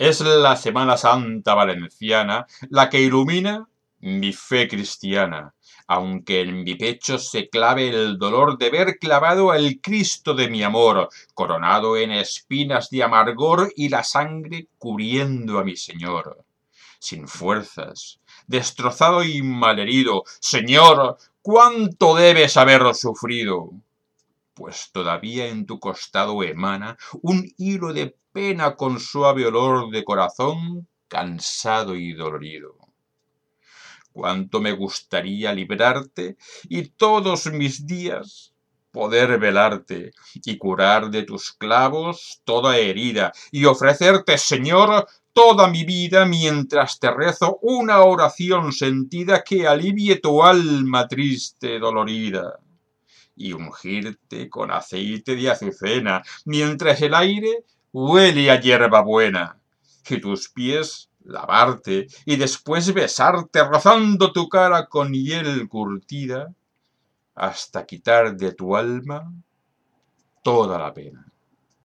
Es la Semana Santa Valenciana la que ilumina mi fe cristiana, aunque en mi pecho se clave el dolor de ver clavado al Cristo de mi amor, coronado en espinas de amargor y la sangre cubriendo a mi Señor. Sin fuerzas, destrozado y malherido, Señor, cuánto debes haber sufrido pues todavía en tu costado emana un hilo de pena con suave olor de corazón cansado y dolorido. Cuánto me gustaría librarte y todos mis días poder velarte y curar de tus clavos toda herida y ofrecerte, Señor, toda mi vida mientras te rezo una oración sentida que alivie tu alma triste dolorida y ungirte con aceite de azucena, mientras el aire huele a hierba buena, y tus pies lavarte y después besarte rozando tu cara con hiel curtida, hasta quitar de tu alma toda la pena.